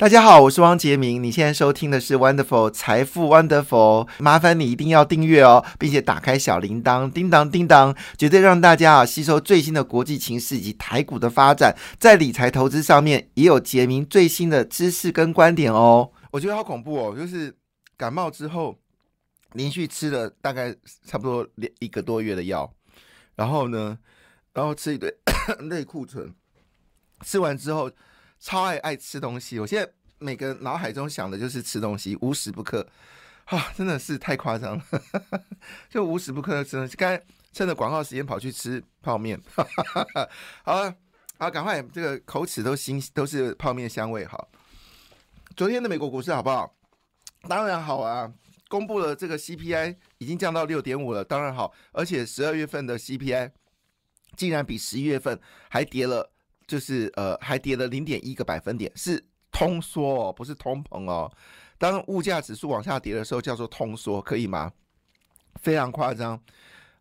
大家好，我是汪杰明。你现在收听的是 Wonderful 财富 Wonderful，麻烦你一定要订阅哦，并且打开小铃铛，叮当叮当，绝对让大家啊吸收最新的国际情势以及台股的发展，在理财投资上面也有杰明最新的知识跟观点哦。我觉得好恐怖哦，就是感冒之后连续吃了大概差不多一个多月的药，然后呢，然后吃一堆内库存，吃完之后。超爱爱吃东西，我现在每个脑海中想的就是吃东西，无时不刻，啊，真的是太夸张了，就无时不刻的吃东西。刚才趁着广告时间跑去吃泡面，好了，好，赶快，这个口齿都新，都是泡面香味。好，昨天的美国股市好不好？当然好啊，公布了这个 CPI 已经降到六点五了，当然好，而且十二月份的 CPI 竟然比十一月份还跌了。就是呃，还跌了零点一个百分点，是通缩哦，不是通膨哦。当物价指数往下跌的时候，叫做通缩，可以吗？非常夸张。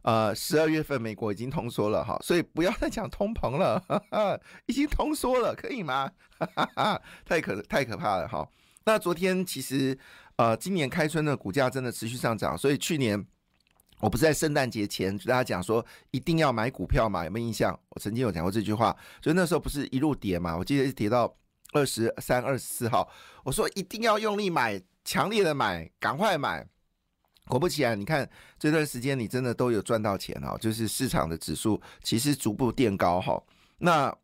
呃，十二月份美国已经通缩了哈，所以不要再讲通膨了，哈哈已经通缩了，可以吗？太可太可怕了哈。那昨天其实呃，今年开春的股价真的持续上涨，所以去年。我不是在圣诞节前跟大家讲说一定要买股票嘛？有没有印象？我曾经有讲过这句话，所以那时候不是一路跌嘛？我记得是跌到二十三、二十四号，我说一定要用力买，强烈的买，赶快买。果不其然，你看这段时间你真的都有赚到钱哦，就是市场的指数其实逐步垫高哈。那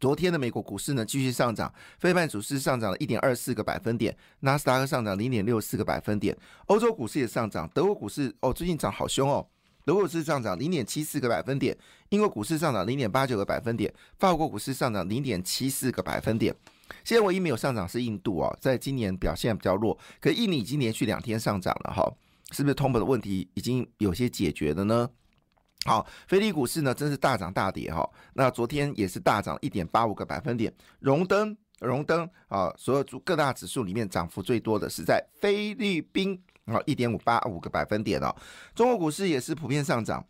昨天的美国股市呢，继续上涨，非半指数上涨了一点二四个百分点，纳斯达克上涨零点六四个百分点，欧洲股市也上涨，德国股市哦最近涨好凶哦，德国股市上涨零点七四个百分点，英国股市上涨零点八九个百分点，法国股市上涨零点七四个百分点。现在唯一没有上涨是印度哦，在今年表现比较弱，可印尼已经连续两天上涨了哈，是不是通膨的问题已经有些解决了呢？好，菲利股市呢，真是大涨大跌哈。那昨天也是大涨一点八五个百分点。荣登，荣登啊，所有主各大指数里面涨幅最多的是在菲律宾啊，一点五八五个百分点哦。中国股市也是普遍上涨。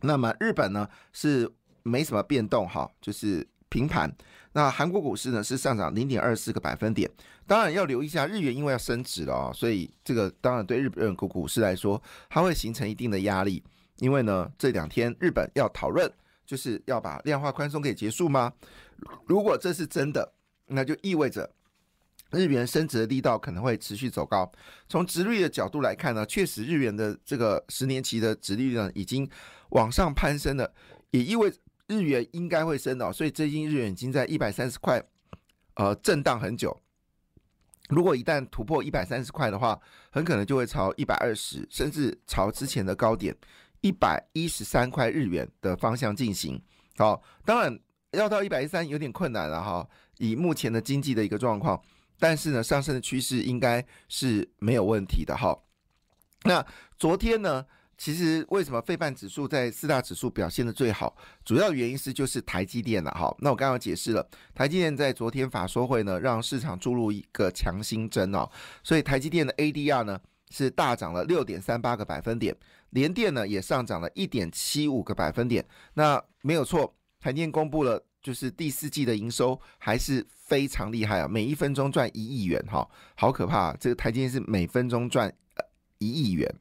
那么日本呢是没什么变动哈，就是平盘。那韩国股市呢是上涨零点二四个百分点。当然要留意一下日元，因为要升值了哦，所以这个当然对日本股股市来说，它会形成一定的压力。因为呢，这两天日本要讨论，就是要把量化宽松给结束吗？如果这是真的，那就意味着日元升值的力道可能会持续走高。从直率的角度来看呢，确实日元的这个十年期的直率呢已经往上攀升了，也意味日元应该会升哦。所以最近日元已经在一百三十块，呃，震荡很久。如果一旦突破一百三十块的话，很可能就会朝一百二十，甚至朝之前的高点。一百一十三块日元的方向进行，好，当然要到一百一三有点困难了哈。以目前的经济的一个状况，但是呢，上升的趋势应该是没有问题的哈。那昨天呢，其实为什么费半指数在四大指数表现的最好？主要原因是就是台积电了哈。那我刚刚解释了，台积电在昨天法说会呢，让市场注入一个强心针哦，所以台积电的 ADR 呢是大涨了六点三八个百分点。联电呢也上涨了一点七五个百分点，那没有错，台电公布了，就是第四季的营收还是非常厉害啊，每一分钟赚一亿元哈，好可怕！这个台积电是每分钟赚一亿元，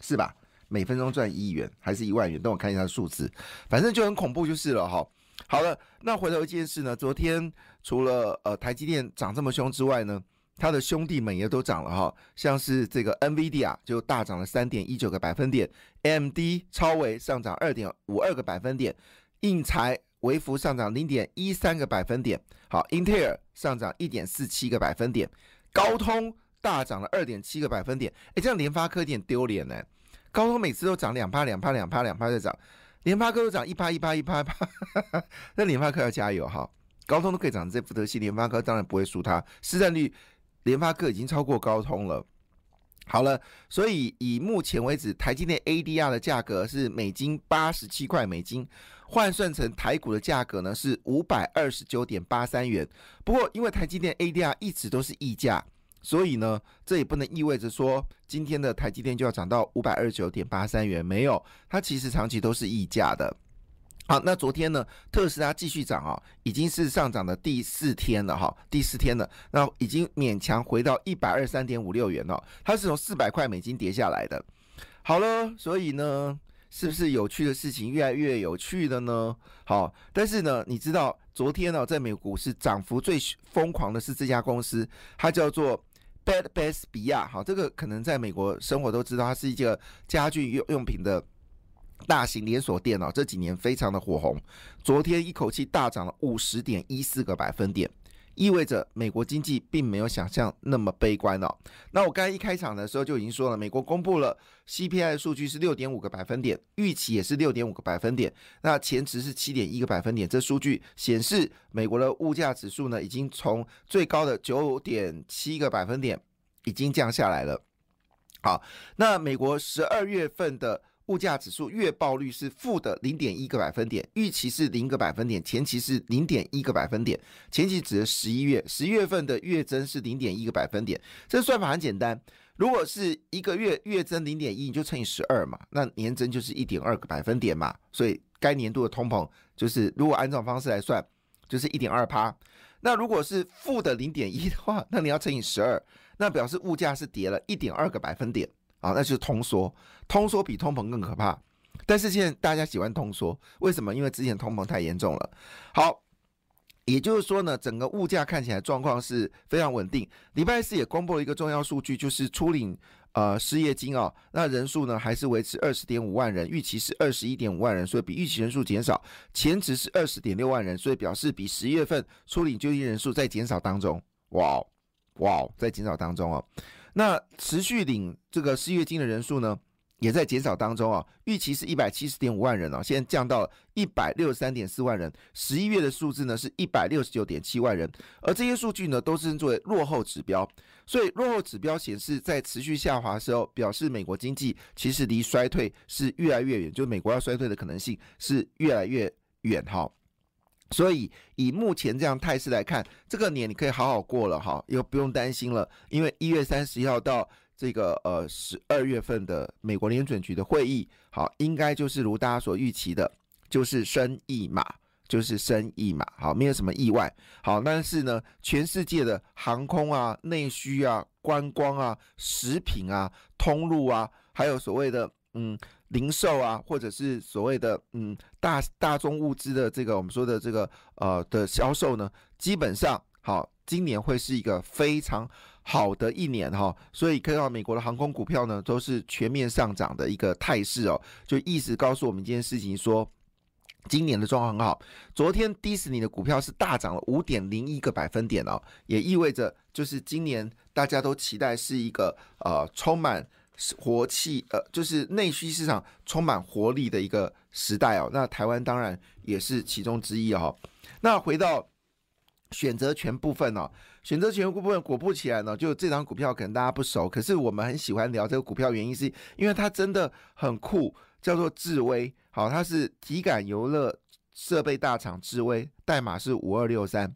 是吧？每分钟赚一亿元还是一万元？等我看一下数字，反正就很恐怖就是了哈。好了，那回头一件事呢，昨天除了呃台积电涨这么凶之外呢？它的兄弟们也都涨了哈，像是这个 NVIDIA 就大涨了三点一九个百分点，AMD 超维上涨二点五二个百分点，印材微幅上涨零点一三个百分点，好，英特尔上涨一点四七个百分点，高通大涨了二点七个百分点，哎，这样联发科有点丢脸呢，高通每次都涨两趴两趴两趴两趴在涨，联发科都涨一趴一趴一趴一趴，那联发科要加油哈，高通都可以涨这福德系，联发科当然不会输它，市占率。联发科已经超过高通了。好了，所以以目前为止，台积电 ADR 的价格是每斤八十七块美金，换算成台股的价格呢是五百二十九点八三元。不过，因为台积电 ADR 一直都是溢价，所以呢，这也不能意味着说今天的台积电就要涨到五百二十九点八三元。没有，它其实长期都是溢价的。好，那昨天呢，特斯拉继续涨啊，已经是上涨的第四天了哈，第四天了，那已经勉强回到一百二十三点五六元了，它是从四百块美金跌下来的。好了，所以呢，是不是有趣的事情越来越有趣的呢？好，但是呢，你知道昨天呢，在美股市涨幅最疯狂的是这家公司，它叫做 Bed Bath Beyond，好，这个可能在美国生活都知道，它是一个家具用用品的。大型连锁店哦，这几年非常的火红。昨天一口气大涨了五十点一四个百分点，意味着美国经济并没有想象那么悲观哦。那我刚才一开场的时候就已经说了，美国公布了 CPI 数据是六点五个百分点，预期也是六点五个百分点，那前值是七点一个百分点。这数据显示，美国的物价指数呢，已经从最高的九点七个百分点已经降下来了。好，那美国十二月份的。物价指数月报率是负的零点一个百分点，预期是零个百分点，前期是零点一个百分点。前期指的十一月，十一月份的月增是零点一个百分点。这算法很简单，如果是一个月月增零点一，你就乘以十二嘛，那年增就是一点二个百分点嘛。所以该年度的通膨就是，如果按照方式来算，就是一点二趴。那如果是负的零点一的话，那你要乘以十二，那表示物价是跌了一点二个百分点。啊，那就是通缩，通缩比通膨更可怕。但是现在大家喜欢通缩，为什么？因为之前通膨太严重了。好，也就是说呢，整个物价看起来状况是非常稳定。礼拜四也公布了一个重要数据，就是初领呃失业金啊，那人数呢还是维持二十点五万人，预期是二十一点五万人，所以比预期人数减少。前值是二十点六万人，所以表示比十月份初领就业人数在减少当中。哇哦！哇哦，在减少当中哦。那持续领这个失业金的人数呢，也在减少当中啊。预期是一百七十点五万人啊，现在降到一百六十三点四万人。十一月的数字呢是一百六十九点七万人，而这些数据呢都是作为落后指标。所以落后指标显示，在持续下滑的时候，表示美国经济其实离衰退是越来越远，就美国要衰退的可能性是越来越远哈。所以以目前这样态势来看，这个年你可以好好过了哈，又不用担心了。因为一月三十一号到这个呃十二月份的美国联准局的会议，好，应该就是如大家所预期的，就是升一码，就是升一码，好，没有什么意外。好，但是呢，全世界的航空啊、内需啊、观光啊、食品啊、通路啊，还有所谓的。嗯，零售啊，或者是所谓的嗯大大宗物资的这个我们说的这个呃的销售呢，基本上好，今年会是一个非常好的一年哈，所以看到美国的航空股票呢都是全面上涨的一个态势哦，就意思告诉我们一件事情，说今年的状况很好。昨天迪士尼的股票是大涨了五点零一个百分点哦，也意味着就是今年大家都期待是一个呃充满。活气，呃，就是内需市场充满活力的一个时代哦。那台湾当然也是其中之一哦。那回到选择权部分哦，选择权部分果不其然呢，就这张股票可能大家不熟，可是我们很喜欢聊这个股票，原因是因为它真的很酷，叫做智威。好，它是体感游乐设备大厂智威，代码是五二六三。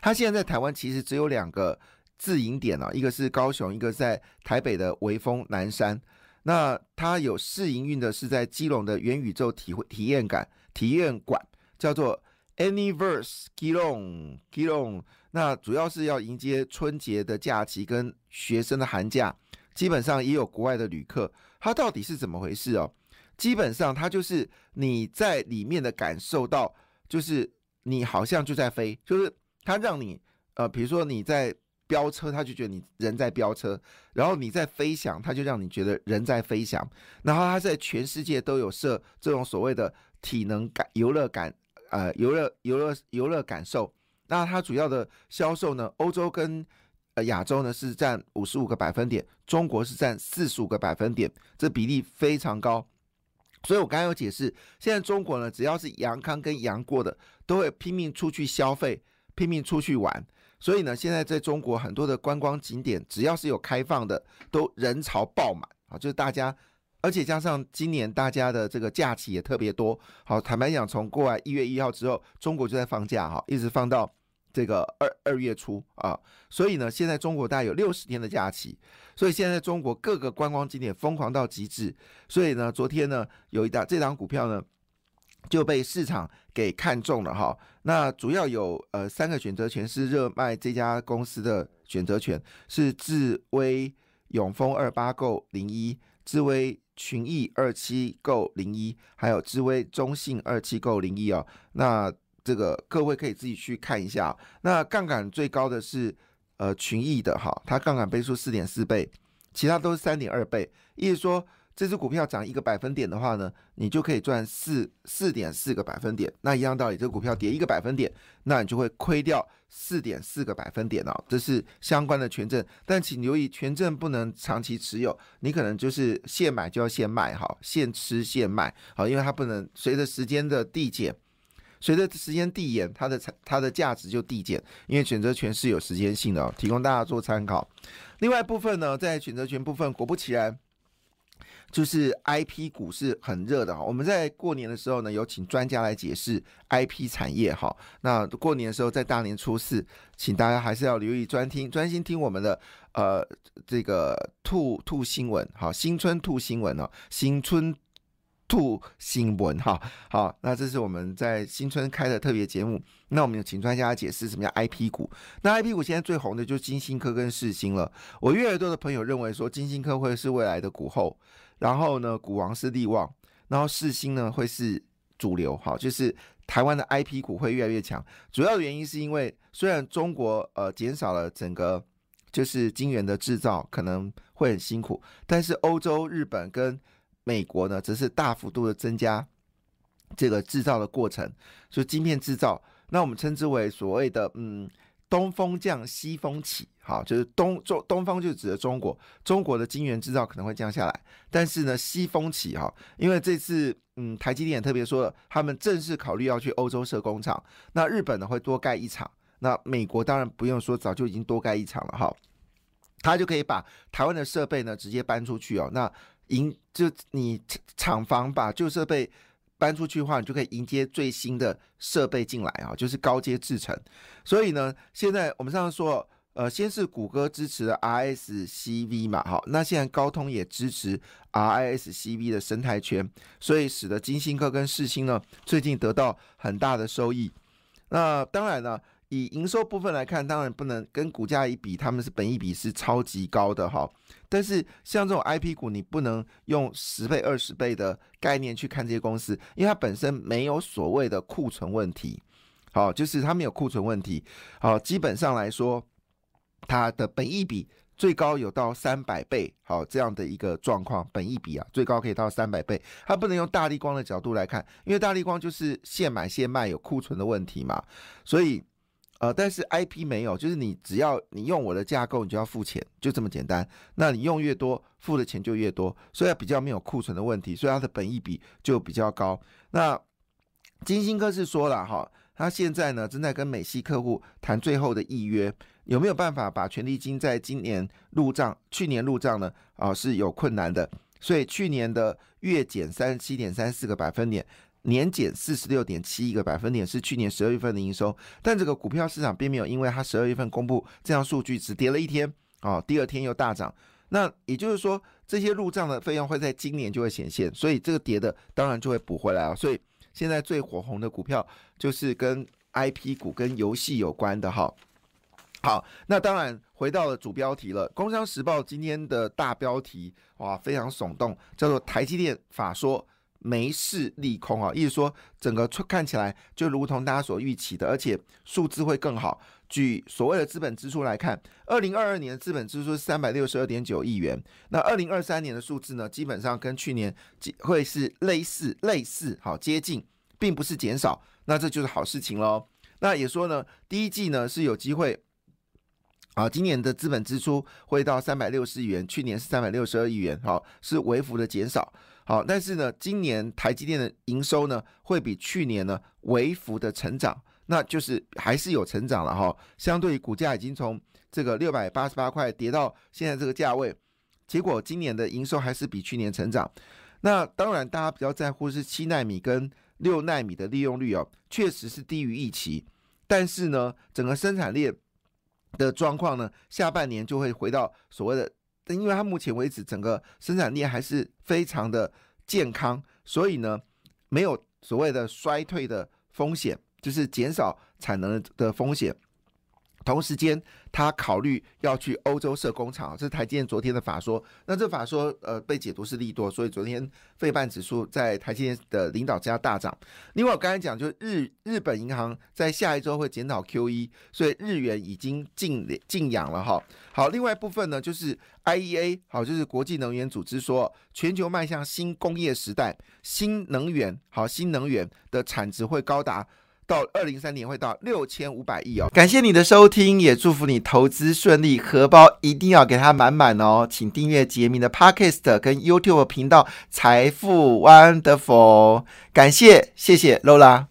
它现在在台湾其实只有两个。自营点啊，一个是高雄，一个在台北的微风南山。那它有试营运的是在基隆的元宇宙体会体验感体验馆，叫做 Anyverse 基隆基隆。那主要是要迎接春节的假期跟学生的寒假，基本上也有国外的旅客。它到底是怎么回事哦？基本上它就是你在里面的感受到，就是你好像就在飞，就是它让你呃，比如说你在。飙车，他就觉得你人在飙车；然后你在飞翔，他就让你觉得人在飞翔。然后他在全世界都有设这种所谓的体能感、游乐感、呃游乐游乐游乐感受。那它主要的销售呢，欧洲跟呃亚洲呢是占五十五个百分点，中国是占四十五个百分点，这比例非常高。所以我刚刚有解释，现在中国呢，只要是阳康跟阳过的，都会拼命出去消费。拼命出去玩，所以呢，现在在中国很多的观光景点，只要是有开放的，都人潮爆满啊！就是大家，而且加上今年大家的这个假期也特别多。好，坦白讲，从过来一月一号之后，中国就在放假哈，一直放到这个二二月初啊。所以呢，现在中国大概有六十天的假期，所以现在中国各个观光景点疯狂到极致。所以呢，昨天呢，有一档这档股票呢。就被市场给看中了哈。那主要有呃三个选择权是热卖这家公司的选择权，是智威永丰二八购零一，智威群益二七购零一，还有智威中信二七购零一哦。那这个各位可以自己去看一下。那杠杆最高的是呃群益的哈，它杠杆倍数四点四倍，其他都是三点二倍，意思说。这只股票涨一个百分点的话呢，你就可以赚四四点四个百分点。那一样道理，这股票跌一个百分点，那你就会亏掉四点四个百分点哦。这是相关的权证，但请留意，权证不能长期持有，你可能就是现买就要现卖，哈，现吃现卖，好，因为它不能随着时间的递减，随着时间递延，它的它的价值就递减，因为选择权是有时间性的哦，提供大家做参考。另外部分呢，在选择权部分，果不其然。就是 I P 股是很热的哈，我们在过年的时候呢，有请专家来解释 I P 产业哈。那过年的时候，在大年初四，请大家还是要留意专听，专心听我们的呃这个兔兔新闻哈，新春兔新闻哦，新春。兔新闻哈好，那这是我们在新春开的特别节目。那我们请专家解释什么叫 I P 股。那 I P 股现在最红的就是金星科跟世星了。我越来越多的朋友认为说金星科会是未来的股后，然后呢股王是利旺，然后世星呢会是主流。哈，就是台湾的 I P 股会越来越强。主要的原因是因为虽然中国呃减少了整个就是晶圆的制造可能会很辛苦，但是欧洲、日本跟美国呢，则是大幅度的增加这个制造的过程，所以晶片制造，那我们称之为所谓的嗯东风降西风起，好，就是东中东方就指的中国，中国的晶圆制造可能会降下来，但是呢西风起哈，因为这次嗯台积电特别说了，他们正式考虑要去欧洲设工厂，那日本呢会多盖一场，那美国当然不用说，早就已经多盖一场了哈，他就可以把台湾的设备呢直接搬出去哦，那。迎就你厂房把旧设备搬出去的话，你就可以迎接最新的设备进来啊，就是高阶制程。所以呢，现在我们上次说，呃，先是谷歌支持的 RSCV 嘛，好，那现在高通也支持 RISCV 的生态圈，所以使得金星科跟世星呢最近得到很大的收益。那当然呢。以营收部分来看，当然不能跟股价一比，他们是本益比是超级高的哈。但是像这种 I P 股，你不能用十倍、二十倍的概念去看这些公司，因为它本身没有所谓的库存问题。好，就是它没有库存问题。好，基本上来说，它的本益比最高有到三百倍。好，这样的一个状况，本益比啊，最高可以到三百倍。它不能用大力光的角度来看，因为大力光就是现买现卖，有库存的问题嘛，所以。呃，但是 I P 没有，就是你只要你用我的架构，你就要付钱，就这么简单。那你用越多，付的钱就越多，所以比较没有库存的问题，所以它的本益比就比较高。那金星科是说了哈，他现在呢正在跟美系客户谈最后的预约，有没有办法把权利金在今年入账？去年入账呢？啊，是有困难的，所以去年的月减三十七点三四个百分点。年减四十六点七一个百分点是去年十二月份的营收，但这个股票市场并没有因为它十二月份公布这样数据只跌了一天啊，第二天又大涨。那也就是说，这些入账的费用会在今年就会显现，所以这个跌的当然就会补回来啊。所以现在最火红的股票就是跟 I P 股、跟游戏有关的哈。好，那当然回到了主标题了，《工商时报》今天的大标题哇，非常耸动，叫做“台积电法说”。没事利空啊，意思说整个看起来就如同大家所预期的，而且数字会更好。举所谓的资本支出来看，二零二二年的资本支出是三百六十二点九亿元，那二零二三年的数字呢，基本上跟去年会是类似类似，好接近，并不是减少，那这就是好事情喽。那也说呢，第一季呢是有机会。啊，今年的资本支出会到三百六十亿元，去年是三百六十二亿元，好是微幅的减少。好，但是呢，今年台积电的营收呢会比去年呢微幅的成长，那就是还是有成长了哈。相对于股价已经从这个六百八十八块跌到现在这个价位，结果今年的营收还是比去年成长。那当然，大家比较在乎是七纳米跟六纳米的利用率哦，确实是低于预期，但是呢，整个生产链。的状况呢，下半年就会回到所谓的，因为它目前为止整个生产力还是非常的健康，所以呢，没有所谓的衰退的风险，就是减少产能的风险。同时间，他考虑要去欧洲设工厂，这是台积电昨天的法说。那这法说呃被解读是利多，所以昨天费半指数在台积电的领导之下大涨。另外我刚才讲，就是日日本银行在下一周会检讨 Q E，所以日元已经静静养了哈。好，另外一部分呢，就是 I E A，好，就是国际能源组织说，全球迈向新工业时代，新能源好，新能源的产值会高达。到二零三年会到六千五百亿哦！感谢你的收听，也祝福你投资顺利，荷包一定要给它满满哦！请订阅杰明的 Podcast 跟 YouTube 频道财富 Wonderful，感谢谢谢 Lola。